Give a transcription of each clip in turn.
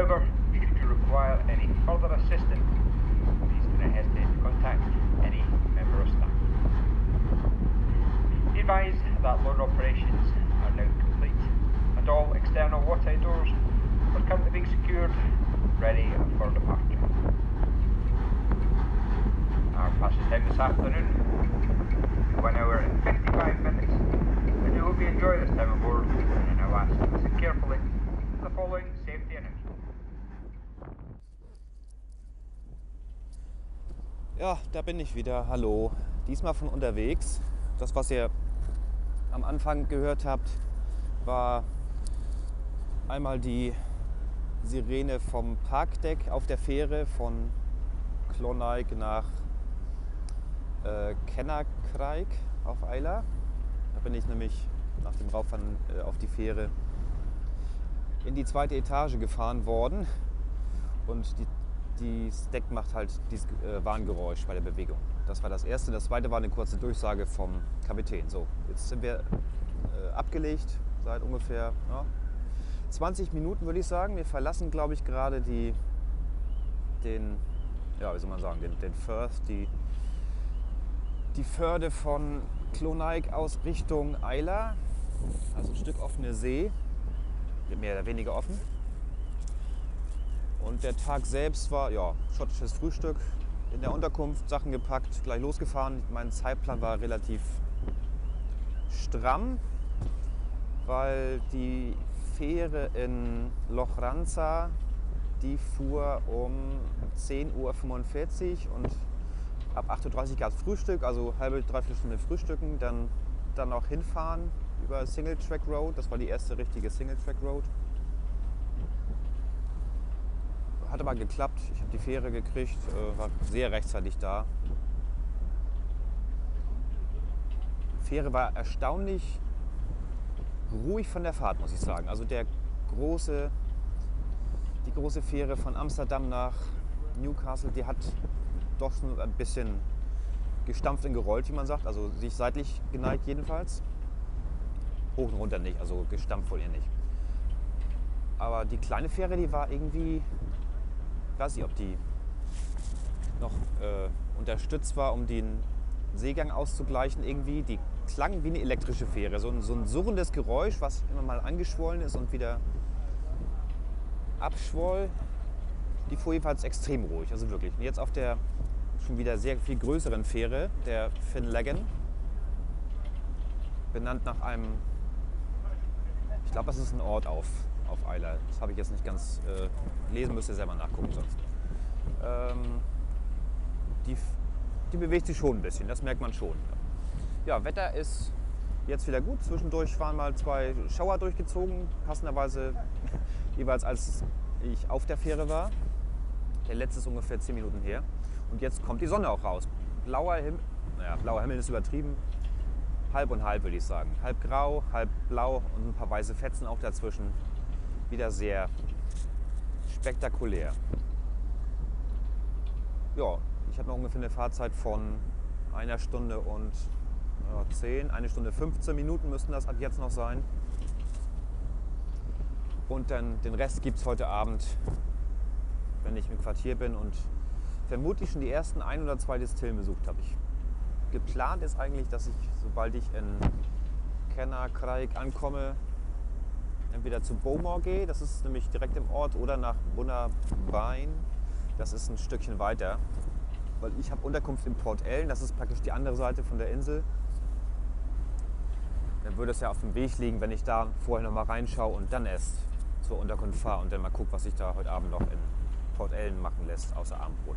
However, should you require any further assistance, please do not hesitate to contact any member of staff. Be advised that loan operations are now complete and all external watertight doors are currently being secured, ready for departure. Our passage time this afternoon, one hour and 55 minutes. I do hope you enjoy this time aboard and I now ask you to listen carefully the following Ja, da bin ich wieder. Hallo. Diesmal von unterwegs. Das, was ihr am Anfang gehört habt, war einmal die Sirene vom Parkdeck auf der Fähre von Klonijk nach äh, Kennerkrijk auf Eila. Da bin ich nämlich nach dem Rauffahren äh, auf die Fähre in die zweite Etage gefahren worden. Und die, das Deck macht halt dieses äh, Warngeräusch bei der Bewegung. Das war das erste. Das zweite war eine kurze Durchsage vom Kapitän. So, jetzt sind wir äh, abgelegt seit ungefähr ja, 20 Minuten, würde ich sagen. Wir verlassen, glaube ich, gerade die, den, ja, wie soll man sagen, den, den Firth, die, die Förde von Klonijk aus Richtung Eila. Also ein Stück offene See, mehr oder weniger offen. Und der Tag selbst war, ja, schottisches Frühstück in der Unterkunft, Sachen gepackt, gleich losgefahren. Mein Zeitplan war relativ stramm, weil die Fähre in Lochranza, die fuhr um 10.45 Uhr und ab 8.30 Uhr gab es Frühstück, also halbe, dreiviertel Stunde Frühstücken, dann, dann auch hinfahren über Single Track Road, das war die erste richtige Single Track Road. Hat aber geklappt, ich habe die Fähre gekriegt, äh, war sehr rechtzeitig da. Fähre war erstaunlich ruhig von der Fahrt, muss ich sagen. Also der große, die große Fähre von Amsterdam nach Newcastle, die hat doch schon ein bisschen gestampft und gerollt, wie man sagt. Also sich seitlich geneigt jedenfalls. Hoch und runter nicht, also gestampft wohl eher nicht. Aber die kleine Fähre, die war irgendwie, weiß nicht, ob die noch äh, unterstützt war, um den Seegang auszugleichen irgendwie. Die klang wie eine elektrische Fähre. So ein, so ein surrendes Geräusch, was immer mal angeschwollen ist und wieder abschwoll. Die fuhr jedenfalls extrem ruhig, also wirklich. Und jetzt auf der schon wieder sehr viel größeren Fähre, der Finlaggen, benannt nach einem, ich glaube, das ist ein Ort auf, auf Isla. Das habe ich jetzt nicht ganz äh, lesen, müsst ihr selber nachgucken sonst. Ähm, die, die bewegt sich schon ein bisschen, das merkt man schon. Ja, Wetter ist jetzt wieder gut. Zwischendurch waren mal zwei Schauer durchgezogen, passenderweise jeweils als ich auf der Fähre war. Der letzte ist ungefähr 10 Minuten her. Und jetzt kommt die Sonne auch raus. Blauer Himmel, naja, blauer Himmel ist übertrieben. Halb und halb würde ich sagen. Halb grau, halb blau und ein paar weiße Fetzen auch dazwischen. Wieder sehr spektakulär. Ja, ich habe noch ungefähr eine Fahrzeit von einer Stunde und ja, 10, eine Stunde 15 Minuten müssten das ab jetzt noch sein. Und dann den Rest gibt es heute Abend, wenn ich im Quartier bin und vermutlich schon die ersten ein oder zwei Distillen besucht habe. Geplant ist eigentlich, dass ich, sobald ich in Kennerkreik ankomme, entweder zu Beaumont gehe, das ist nämlich direkt im Ort, oder nach Bunnabein, das ist ein Stückchen weiter. Weil ich habe Unterkunft in Port Ellen, das ist praktisch die andere Seite von der Insel. Dann würde es ja auf dem Weg liegen, wenn ich da vorher noch mal reinschaue und dann erst zur Unterkunft fahre und dann mal gucke, was sich da heute Abend noch in Port Ellen machen lässt, außer Abendbrot.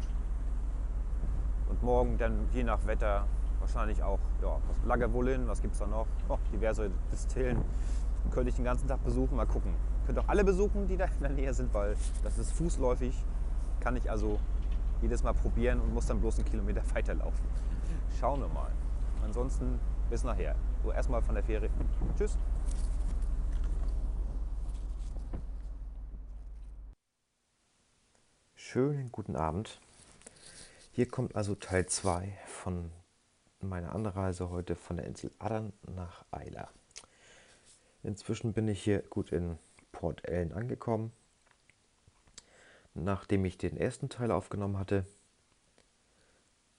Und morgen dann je nach Wetter wahrscheinlich auch ja, was Lagavulin, was gibt es da noch? Oh, diverse Distillen. Könnte ich den ganzen Tag besuchen, mal gucken. Könnt auch alle besuchen, die da in der Nähe sind, weil das ist fußläufig. Kann ich also jedes Mal probieren und muss dann bloß einen Kilometer weiterlaufen. Schauen wir mal. Ansonsten bis nachher. So erstmal von der Fähre. Tschüss. Schönen guten Abend. Hier kommt also Teil 2 von meiner Anreise heute von der Insel Adan nach Eila. Inzwischen bin ich hier gut in Port Ellen angekommen. nachdem ich den ersten Teil aufgenommen hatte,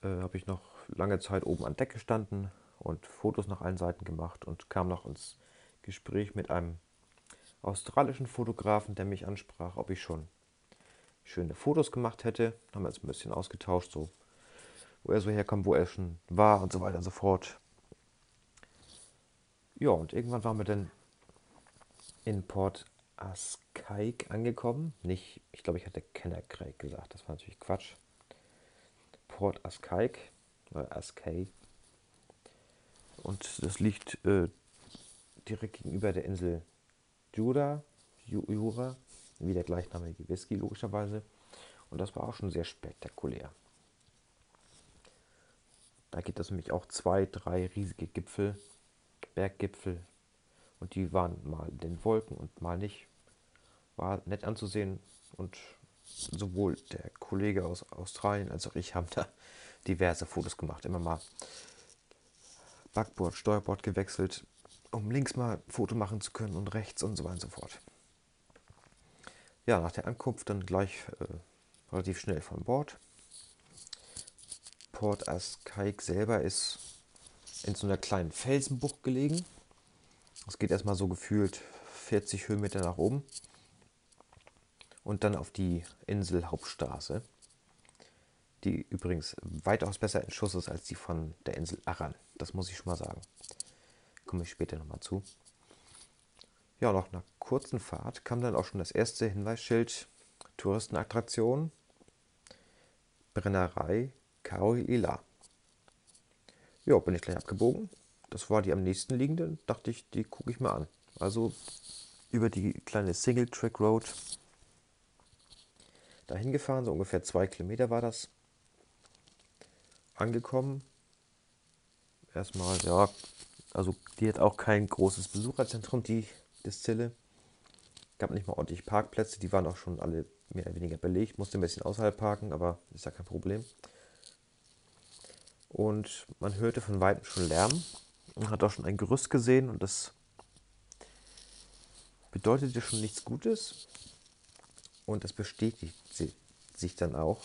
äh, habe ich noch lange Zeit oben an Deck gestanden und Fotos nach allen Seiten gemacht und kam noch ins Gespräch mit einem australischen Fotografen, der mich ansprach, ob ich schon schöne Fotos gemacht hätte. Haben wir uns ein bisschen ausgetauscht, so wo er so herkommt, wo er schon war und so weiter und so fort. Ja, und irgendwann waren wir dann in Port Ascaik angekommen. Nicht, ich glaube, ich hatte Kennercraig gesagt, das war natürlich Quatsch. Port Ascaik oder Ascay. Und das liegt äh, direkt gegenüber der Insel Jura, Jura, wie der gleichnamige Whisky logischerweise. Und das war auch schon sehr spektakulär. Da gibt es nämlich auch zwei, drei riesige Gipfel, Berggipfel. Und die waren mal in den Wolken und mal nicht. War nett anzusehen. Und sowohl der Kollege aus Australien als auch ich haben da diverse Fotos gemacht. Immer mal Backboard, Steuerbord gewechselt, um links mal ein Foto machen zu können und rechts und so weiter und so fort. Ja, nach der Ankunft dann gleich äh, relativ schnell von Bord. Port Ascaik selber ist in so einer kleinen Felsenbucht gelegen. Es geht erstmal so gefühlt 40 Höhenmeter nach oben und dann auf die Insel Hauptstraße, die übrigens weitaus besser in Schuss ist als die von der Insel Arran. Das muss ich schon mal sagen. Komme ich später nochmal zu. Ja, nach einer kurzen Fahrt kam dann auch schon das erste Hinweisschild Touristenattraktion Brennerei Kaoila. Ja, bin ich gleich abgebogen. Das war die am nächsten liegende. Dachte ich, die gucke ich mal an. Also über die kleine Single Track Road dahin gefahren, so ungefähr zwei Kilometer war das. Angekommen. Erstmal, ja, also die hat auch kein großes Besucherzentrum, die Distille. Gab nicht mal ordentlich Parkplätze, die waren auch schon alle mehr oder weniger belegt. Musste ein bisschen außerhalb parken, aber ist ja kein Problem. Und man hörte von weitem schon Lärm und hat auch schon ein Gerüst gesehen und das bedeutete schon nichts Gutes. Und das bestätigt sich dann auch.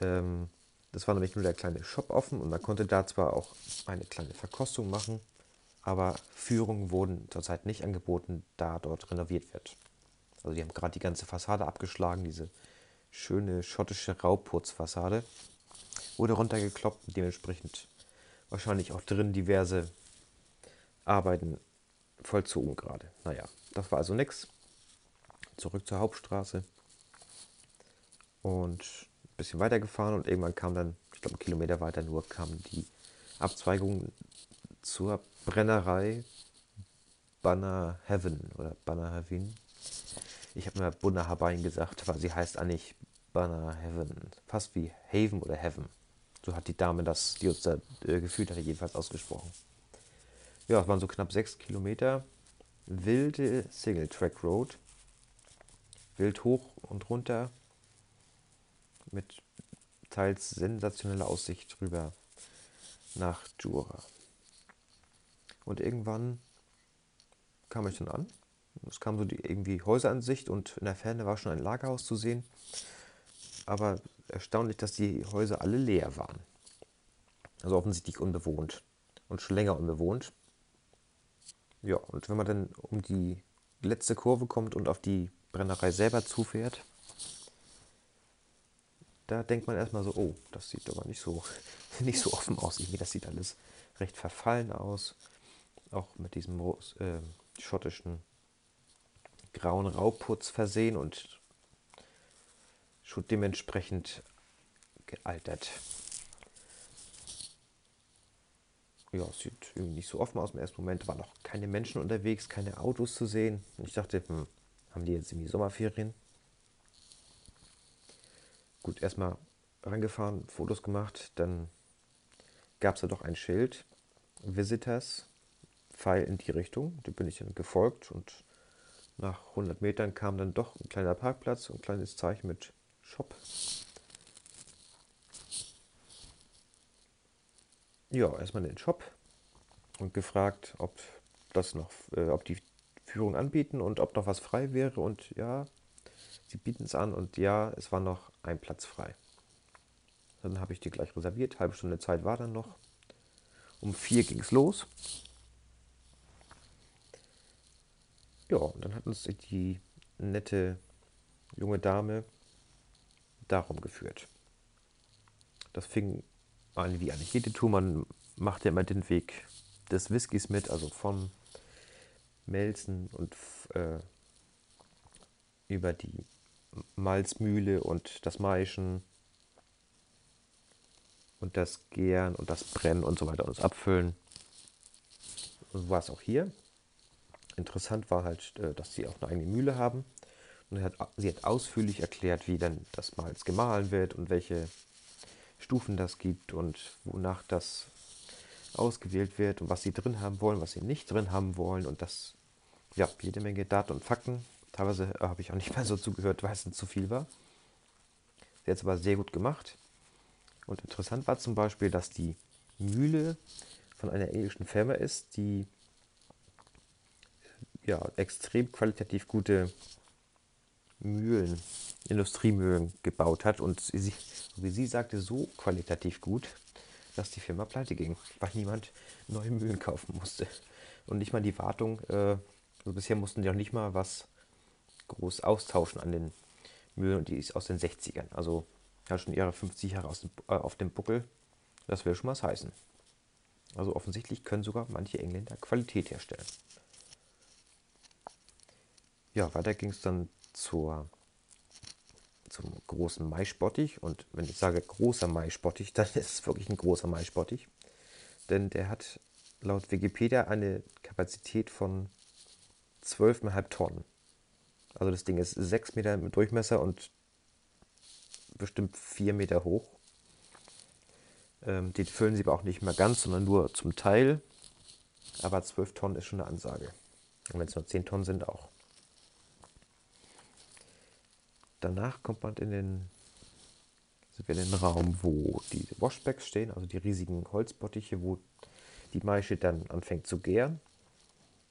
Ähm, das war nämlich nur der kleine Shop offen und man konnte da zwar auch eine kleine Verkostung machen, aber Führungen wurden zurzeit nicht angeboten, da dort renoviert wird. Also die haben gerade die ganze Fassade abgeschlagen, diese schöne schottische Rauputzfassade wurde runtergekloppt und dementsprechend wahrscheinlich auch drin diverse Arbeiten vollzogen gerade. Naja, das war also nichts. Zurück zur Hauptstraße und ein bisschen weiter gefahren und irgendwann kam dann, ich glaube, einen Kilometer weiter nur, kam die Abzweigung zur Brennerei Banner Heaven oder Banner Heaven. Ich habe mir Bunner Habain gesagt, weil sie heißt eigentlich Banner Heaven. Fast wie Haven oder Heaven. So hat die Dame das, die uns da äh, gefühlt hatte, jedenfalls ausgesprochen. Ja, es waren so knapp sechs Kilometer. Wilde Single Track Road. Wild hoch und runter. Mit teils sensationeller Aussicht rüber nach Jura. Und irgendwann kam ich dann an. Es kam so die irgendwie Häuseransicht und in der Ferne war schon ein Lagerhaus zu sehen. Aber erstaunlich, dass die Häuser alle leer waren. Also offensichtlich unbewohnt und schon länger unbewohnt. Ja, und wenn man dann um die letzte Kurve kommt und auf die Brennerei selber zufährt, da denkt man erstmal so, oh, das sieht aber nicht so, nicht so offen aus. Irgendwie, das sieht alles recht verfallen aus. Auch mit diesem äh, schottischen grauen Rauputz versehen und schon dementsprechend gealtert. Ja, sieht irgendwie nicht so offen aus im ersten Moment. Waren noch keine Menschen unterwegs, keine Autos zu sehen. Und ich dachte, hm, haben die jetzt irgendwie Sommerferien? Gut, erstmal rangefahren, Fotos gemacht. Dann gab es da doch ein Schild. Visitors, Pfeil in die Richtung. Dem bin ich dann gefolgt und nach 100 Metern kam dann doch ein kleiner Parkplatz und ein kleines Zeichen mit Shop. Ja, erstmal in den Shop und gefragt, ob das noch, äh, ob die Führung anbieten und ob noch was frei wäre. Und ja, sie bieten es an und ja, es war noch ein Platz frei. Dann habe ich die gleich reserviert, halbe Stunde Zeit war dann noch. Um vier ging es los. Ja, und dann hat uns die nette junge Dame darum geführt. Das fing an wie eigentlich jede Tour. Man macht ja immer den Weg des Whiskys mit, also von Melzen und äh, über die Malzmühle und das Maischen und das Gären und das Brennen und so weiter und das Abfüllen. So war es auch hier. Interessant war halt, äh, dass sie auch eine eigene Mühle haben. Und hat, sie hat ausführlich erklärt, wie dann das Malz gemahlen wird und welche Stufen das gibt und wonach das ausgewählt wird und was sie drin haben wollen, was sie nicht drin haben wollen und das, ja, jede Menge Daten und Fakten. Teilweise äh, habe ich auch nicht mehr so zugehört, weil es zu viel war. Sie hat es aber sehr gut gemacht. Und interessant war zum Beispiel, dass die Mühle von einer englischen Firma ist, die ja, extrem qualitativ gute Mühlen, Industriemühlen gebaut hat und sie, wie sie sagte, so qualitativ gut, dass die Firma pleite ging, weil niemand neue Mühlen kaufen musste. Und nicht mal die Wartung, äh, also bisher mussten die auch nicht mal was groß austauschen an den Mühlen und die ist aus den 60ern. Also hat schon ihre 50 Jahre dem, äh, auf dem Buckel. Das will schon was heißen. Also offensichtlich können sogar manche Engländer Qualität herstellen. Ja, weiter ging es dann zur, zum großen Maisbottich. Und wenn ich sage großer Maisbottich, dann ist es wirklich ein großer Maisbottich. Denn der hat laut Wikipedia eine Kapazität von 12,5 Tonnen. Also das Ding ist 6 Meter im Durchmesser und bestimmt 4 Meter hoch. Ähm, die füllen sie aber auch nicht mehr ganz, sondern nur zum Teil. Aber 12 Tonnen ist schon eine Ansage. Und wenn es nur 10 Tonnen sind, auch. Danach kommt man in den, sind wir in den Raum, wo die Washbacks stehen, also die riesigen Holzbottiche, wo die Maische dann anfängt zu gären.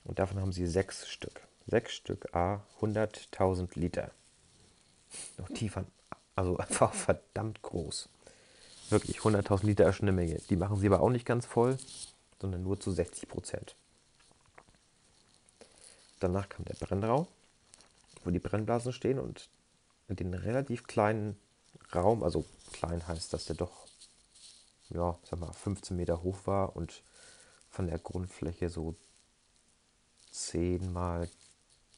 Und davon haben sie sechs Stück. Sechs Stück A, 100.000 Liter. Und die waren also einfach verdammt groß. Wirklich, 100.000 Liter ist schon eine Menge. Die machen sie aber auch nicht ganz voll, sondern nur zu 60 Prozent. Danach kam der Brennraum, wo die Brennblasen stehen und in den relativ kleinen Raum, also klein heißt, dass der doch, ja, sag mal, 15 Meter hoch war und von der Grundfläche so 10 mal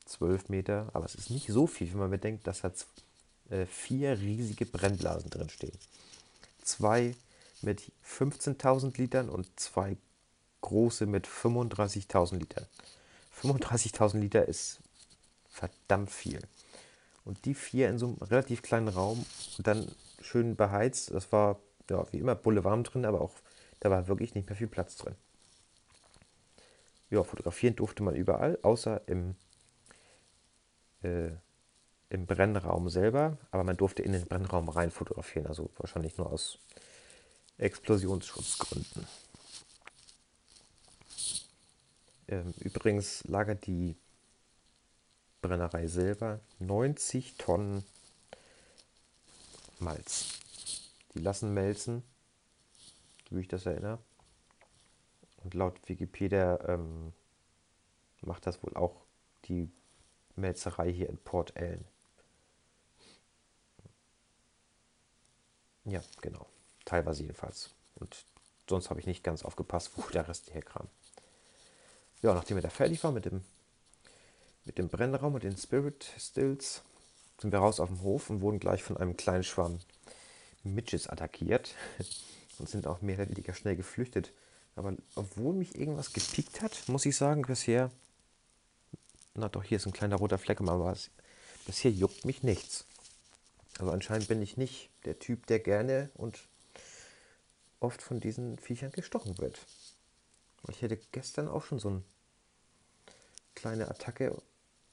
12 Meter, aber es ist nicht so viel, wenn man bedenkt, dass da äh, vier riesige Brennblasen drin stehen. Zwei mit 15.000 Litern und zwei große mit 35.000 Litern. 35.000 Liter ist verdammt viel. Und die vier in so einem relativ kleinen Raum und dann schön beheizt. Das war ja wie immer bulle warm drin, aber auch da war wirklich nicht mehr viel Platz drin. Ja, fotografieren durfte man überall, außer im, äh, im Brennraum selber. Aber man durfte in den Brennraum rein fotografieren, also wahrscheinlich nur aus Explosionsschutzgründen. Ähm, übrigens lagert die Brennerei selber 90 Tonnen Malz. Die lassen melzen, wie ich das erinnere. Und laut Wikipedia ähm, macht das wohl auch die Melzerei hier in Port Ellen. Ja, genau. Teilweise jedenfalls. Und sonst habe ich nicht ganz aufgepasst, wo der Rest herkam. Ja, nachdem wir da fertig waren mit dem mit dem Brennraum und den Spirit Stills sind wir raus auf dem Hof und wurden gleich von einem kleinen Schwarm Midgets attackiert und sind auch mehr oder weniger schnell geflüchtet. Aber obwohl mich irgendwas gepiekt hat, muss ich sagen, bisher, na doch, hier ist ein kleiner roter Fleck, aber es, bisher juckt mich nichts. Also anscheinend bin ich nicht der Typ, der gerne und oft von diesen Viechern gestochen wird. Ich hätte gestern auch schon so eine kleine Attacke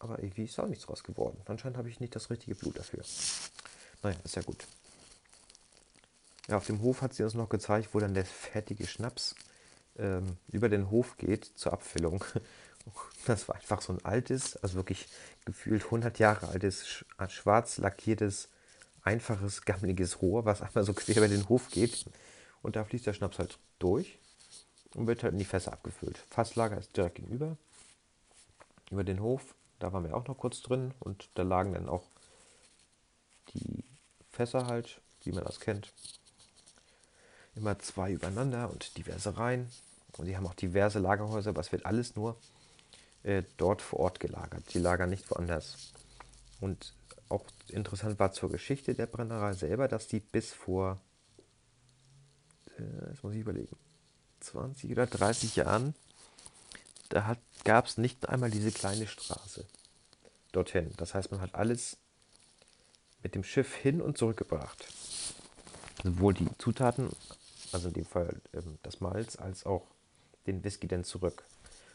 aber irgendwie ist auch nichts draus geworden. Anscheinend habe ich nicht das richtige Blut dafür. Naja, ist ja gut. Ja, auf dem Hof hat sie uns noch gezeigt, wo dann der fertige Schnaps ähm, über den Hof geht zur Abfüllung. Das war einfach so ein altes, also wirklich gefühlt 100 Jahre altes, schwarz lackiertes, einfaches, gammeliges Rohr, was einmal so quer über den Hof geht. Und da fließt der Schnaps halt durch und wird halt in die Fässer abgefüllt. Fasslager ist direkt gegenüber, über den Hof. Da waren wir auch noch kurz drin und da lagen dann auch die Fässer halt, wie man das kennt. Immer zwei übereinander und diverse Reihen. Und die haben auch diverse Lagerhäuser, aber es wird alles nur äh, dort vor Ort gelagert. Die lagern nicht woanders. Und auch interessant war zur Geschichte der Brennerei selber, dass die bis vor, äh, jetzt muss ich überlegen, 20 oder 30 Jahren, da gab es nicht einmal diese kleine Straße dorthin. Das heißt, man hat alles mit dem Schiff hin und zurückgebracht. Sowohl die Zutaten, also in dem Fall ähm, das Malz, als auch den Whisky dann zurück.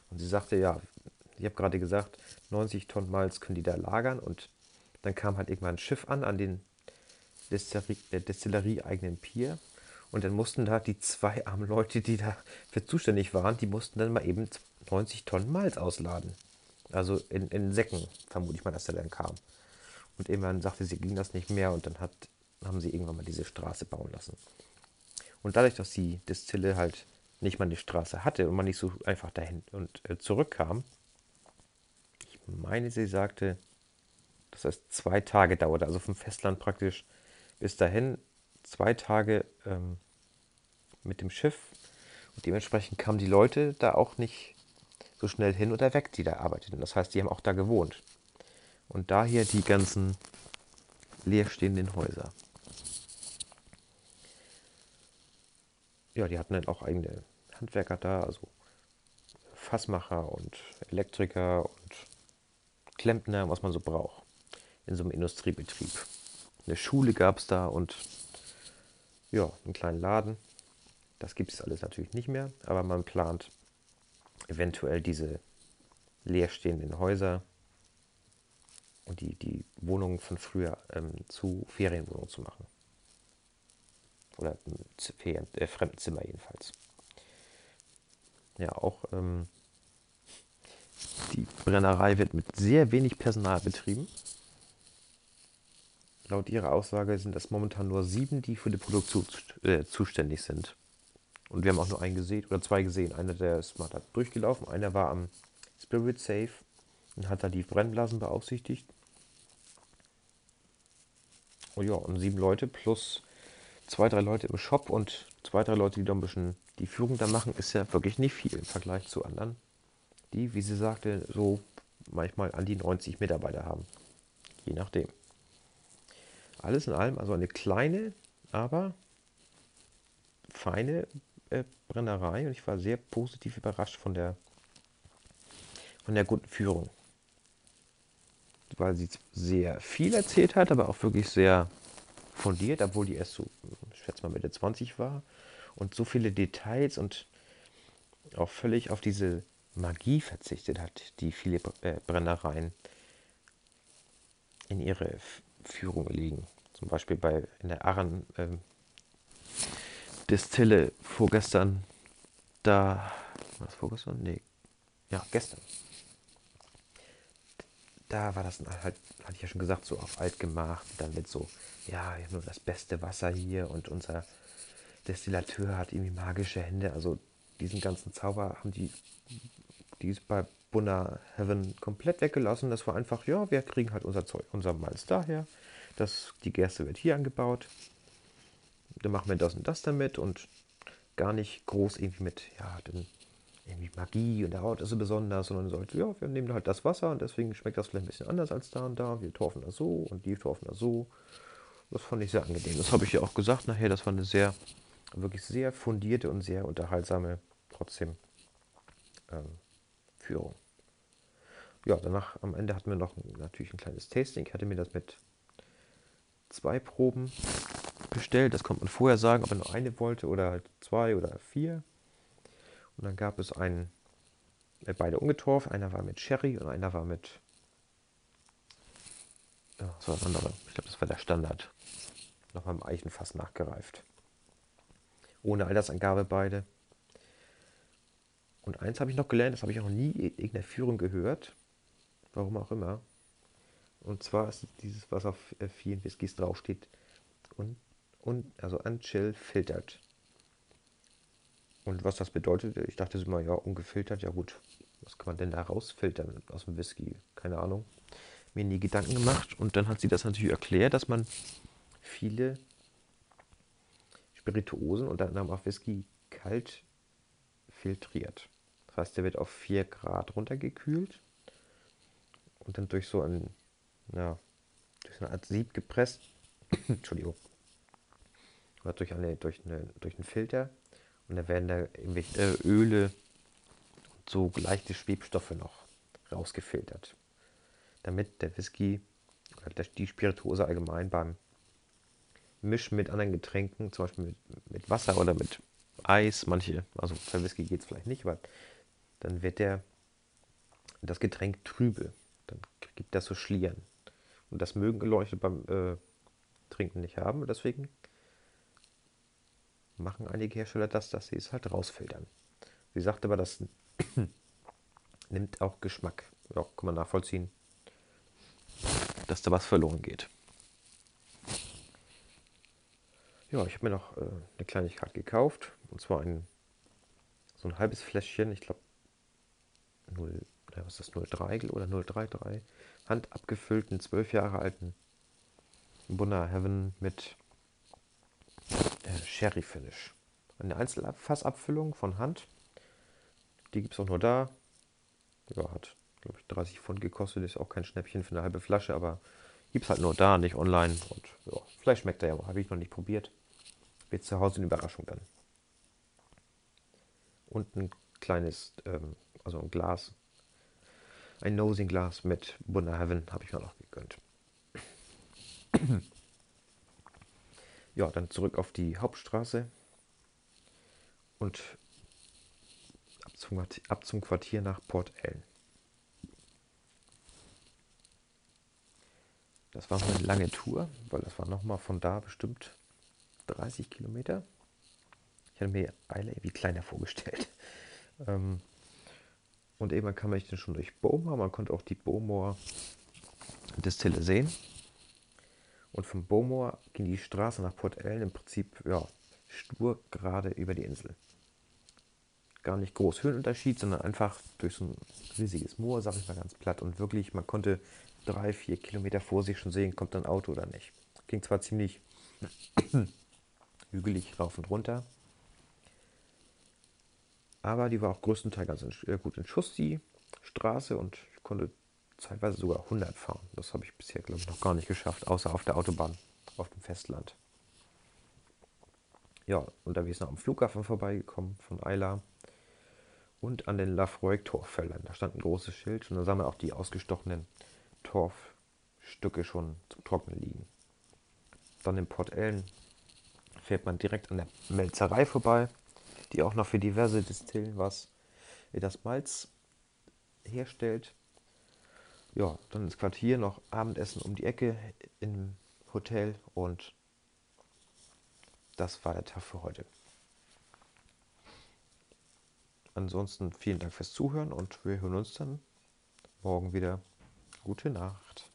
Und sie sagte, ja, ich habe gerade gesagt, 90 Tonnen Malz können die da lagern und dann kam halt irgendwann ein Schiff an, an den Destillerie, äh, Destillerie eigenen Pier und dann mussten da die zwei armen Leute, die dafür zuständig waren, die mussten dann mal eben 90 Tonnen Malz ausladen. Also in, in Säcken, vermute ich mal, dass der dann kam. Und irgendwann sagte sie, ging das nicht mehr und dann hat, haben sie irgendwann mal diese Straße bauen lassen. Und dadurch, dass die Destille halt nicht mal eine Straße hatte und man nicht so einfach dahin und äh, zurückkam, ich meine, sie sagte, dass das zwei Tage dauerte, also vom Festland praktisch bis dahin zwei Tage ähm, mit dem Schiff. Und dementsprechend kamen die Leute da auch nicht so schnell hin oder weg, die da arbeiteten. Das heißt, die haben auch da gewohnt. Und daher die ganzen leerstehenden Häuser. Ja, die hatten dann auch eigene Handwerker da, also Fassmacher und Elektriker und Klempner, was man so braucht in so einem Industriebetrieb. Eine Schule gab es da und ja, einen kleinen Laden. Das gibt es alles natürlich nicht mehr, aber man plant eventuell diese leerstehenden Häuser und die, die Wohnungen von früher ähm, zu Ferienwohnungen zu machen. Oder Ferien, äh, Fremdenzimmer jedenfalls. Ja, auch ähm, die Brennerei wird mit sehr wenig Personal betrieben. Laut ihrer Aussage sind es momentan nur sieben, die für die Produktion äh, zuständig sind. Und wir haben auch nur einen gesehen oder zwei gesehen. Einer, der ist mal da durchgelaufen, einer war am Spirit Safe und hat da die Brennblasen beaufsichtigt. Und oh ja, und sieben Leute plus zwei, drei Leute im Shop und zwei, drei Leute, die da ein bisschen die Führung da machen, ist ja wirklich nicht viel im Vergleich zu anderen, die, wie sie sagte, so manchmal an die 90 Mitarbeiter haben. Je nachdem. Alles in allem also eine kleine, aber feine äh, Brennerei und ich war sehr positiv überrascht von der, von der guten Führung. Weil sie sehr viel erzählt hat, aber auch wirklich sehr fundiert, obwohl die erst so, ich schätze mal Mitte 20 war. Und so viele Details und auch völlig auf diese Magie verzichtet hat, die viele äh, Brennereien in ihre Führung legen. Zum Beispiel bei in der Arren ähm, Distille vorgestern, da, was vorgestern? Nee, ja, gestern. Da war das halt, hatte ich ja schon gesagt, so auf alt gemacht. Dann mit so, ja, nur das beste Wasser hier und unser Destillateur hat irgendwie magische Hände. Also diesen ganzen Zauber haben die, die ist bei Bunna Heaven komplett weggelassen. Das war einfach, ja, wir kriegen halt unser Zeug, unser Malz daher. Das, die Gerste wird hier angebaut dann machen wir das und das damit und gar nicht groß irgendwie mit, ja, dann irgendwie Magie und der Haut ist so besonders, sondern sollte, ja, wir nehmen halt das Wasser und deswegen schmeckt das vielleicht ein bisschen anders als da und da. Wir torfen das so und die torfen das so. Das fand ich sehr angenehm. Das habe ich ja auch gesagt nachher. Das war eine sehr, wirklich sehr fundierte und sehr unterhaltsame, trotzdem ähm, Führung. Ja, danach am Ende hatten wir noch natürlich ein kleines Tasting. Ich hatte mir das mit zwei Proben bestellt. Das konnte man vorher sagen, ob man nur eine wollte oder halt zwei oder vier. Und dann gab es einen, äh, beide ungetorft. Einer war mit Sherry und einer war mit. Ja, das war ein anderer. Ich glaube, das war der Standard. Nochmal im Eichenfass nachgereift. Ohne Altersangabe beide. Und eins habe ich noch gelernt, das habe ich auch nie in irgendeiner Führung gehört. Warum auch immer. Und zwar ist es dieses, was auf äh, vielen Whiskys draufsteht. Und, und also unchill filtert. Und was das bedeutet, ich dachte immer, ja, ungefiltert, ja gut. Was kann man denn da rausfiltern aus dem Whisky? Keine Ahnung. Mir nie Gedanken gemacht. Und dann hat sie das natürlich erklärt, dass man viele Spirituosen und dann auch Whisky kalt filtriert. Das heißt, der wird auf 4 Grad runtergekühlt und dann durch so ein, ja, durch so eine Art Sieb gepresst. Entschuldigung. Oder durch, eine, durch, eine, durch einen Filter. Und dann werden da irgendwelche äh, Öle und so leichte Schwebstoffe noch rausgefiltert. Damit der Whisky oder die Spirituose allgemein beim Mischen mit anderen Getränken, zum Beispiel mit, mit Wasser oder mit Eis, manche, also bei Whisky geht es vielleicht nicht, aber dann wird der das Getränk trübe. Dann gibt das so Schlieren. Und das mögen Leute beim äh, Trinken nicht haben. Und deswegen machen einige Hersteller das, dass sie es halt rausfiltern. Sie sagt aber, das nimmt auch Geschmack. Ja, kann man nachvollziehen, dass da was verloren geht. Ja, ich habe mir noch äh, eine Kleinigkeit gekauft. Und zwar ein so ein halbes Fläschchen, ich glaube 0, was ist das, 03 oder 033, handabgefüllten, zwölf Jahre alten Bunner Heaven mit äh, Sherry Finish. Eine Einzelfassabfüllung von Hand. Die gibt es auch nur da. Ja, hat, glaube ich, 30 Pfund gekostet. Ist auch kein Schnäppchen für eine halbe Flasche, aber gibt es halt nur da, nicht online. Und ja, vielleicht schmeckt er ja, habe ich noch nicht probiert. Wird zu Hause eine Überraschung dann. Und ein kleines, ähm, also ein Glas, ein Nosing-Glas mit Bunner Heaven habe ich mir noch gegönnt. Ja, dann zurück auf die Hauptstraße und ab zum, ab zum Quartier nach Port Ellen. Das war eine lange Tour, weil das war nochmal von da bestimmt 30 Kilometer. Ich hatte mir Eile irgendwie kleiner vorgestellt. Ähm, und eben kam ich dann schon durch Bowmore. Man konnte auch die Bowmore Distille sehen. Und von Bowmore ging die Straße nach Port Ellen im Prinzip ja, stur gerade über die Insel. Gar nicht groß Höhenunterschied, sondern einfach durch so ein riesiges Moor, sag ich mal ganz platt. Und wirklich, man konnte drei, vier Kilometer vor sich schon sehen, kommt ein Auto oder nicht. Ging zwar ziemlich hügelig rauf und runter, aber die war auch größtenteils ganz in, äh, gut in Schuss, die Straße, und ich konnte zeitweise sogar 100 fahren. Das habe ich bisher, glaube ich, noch gar nicht geschafft, außer auf der Autobahn, auf dem Festland. Ja, unterwegs noch am Flughafen vorbeigekommen von Eila und an den Lafroig-Torfeldern. Da stand ein großes Schild und da sah man auch die ausgestochenen Torfstücke schon zum Trocknen liegen. Dann in Port Ellen fährt man direkt an der Melzerei vorbei die auch noch für diverse Distillen was das Malz herstellt. Ja, dann ins Quartier noch Abendessen um die Ecke im Hotel und das war der Tag für heute. Ansonsten vielen Dank fürs Zuhören und wir hören uns dann morgen wieder. Gute Nacht.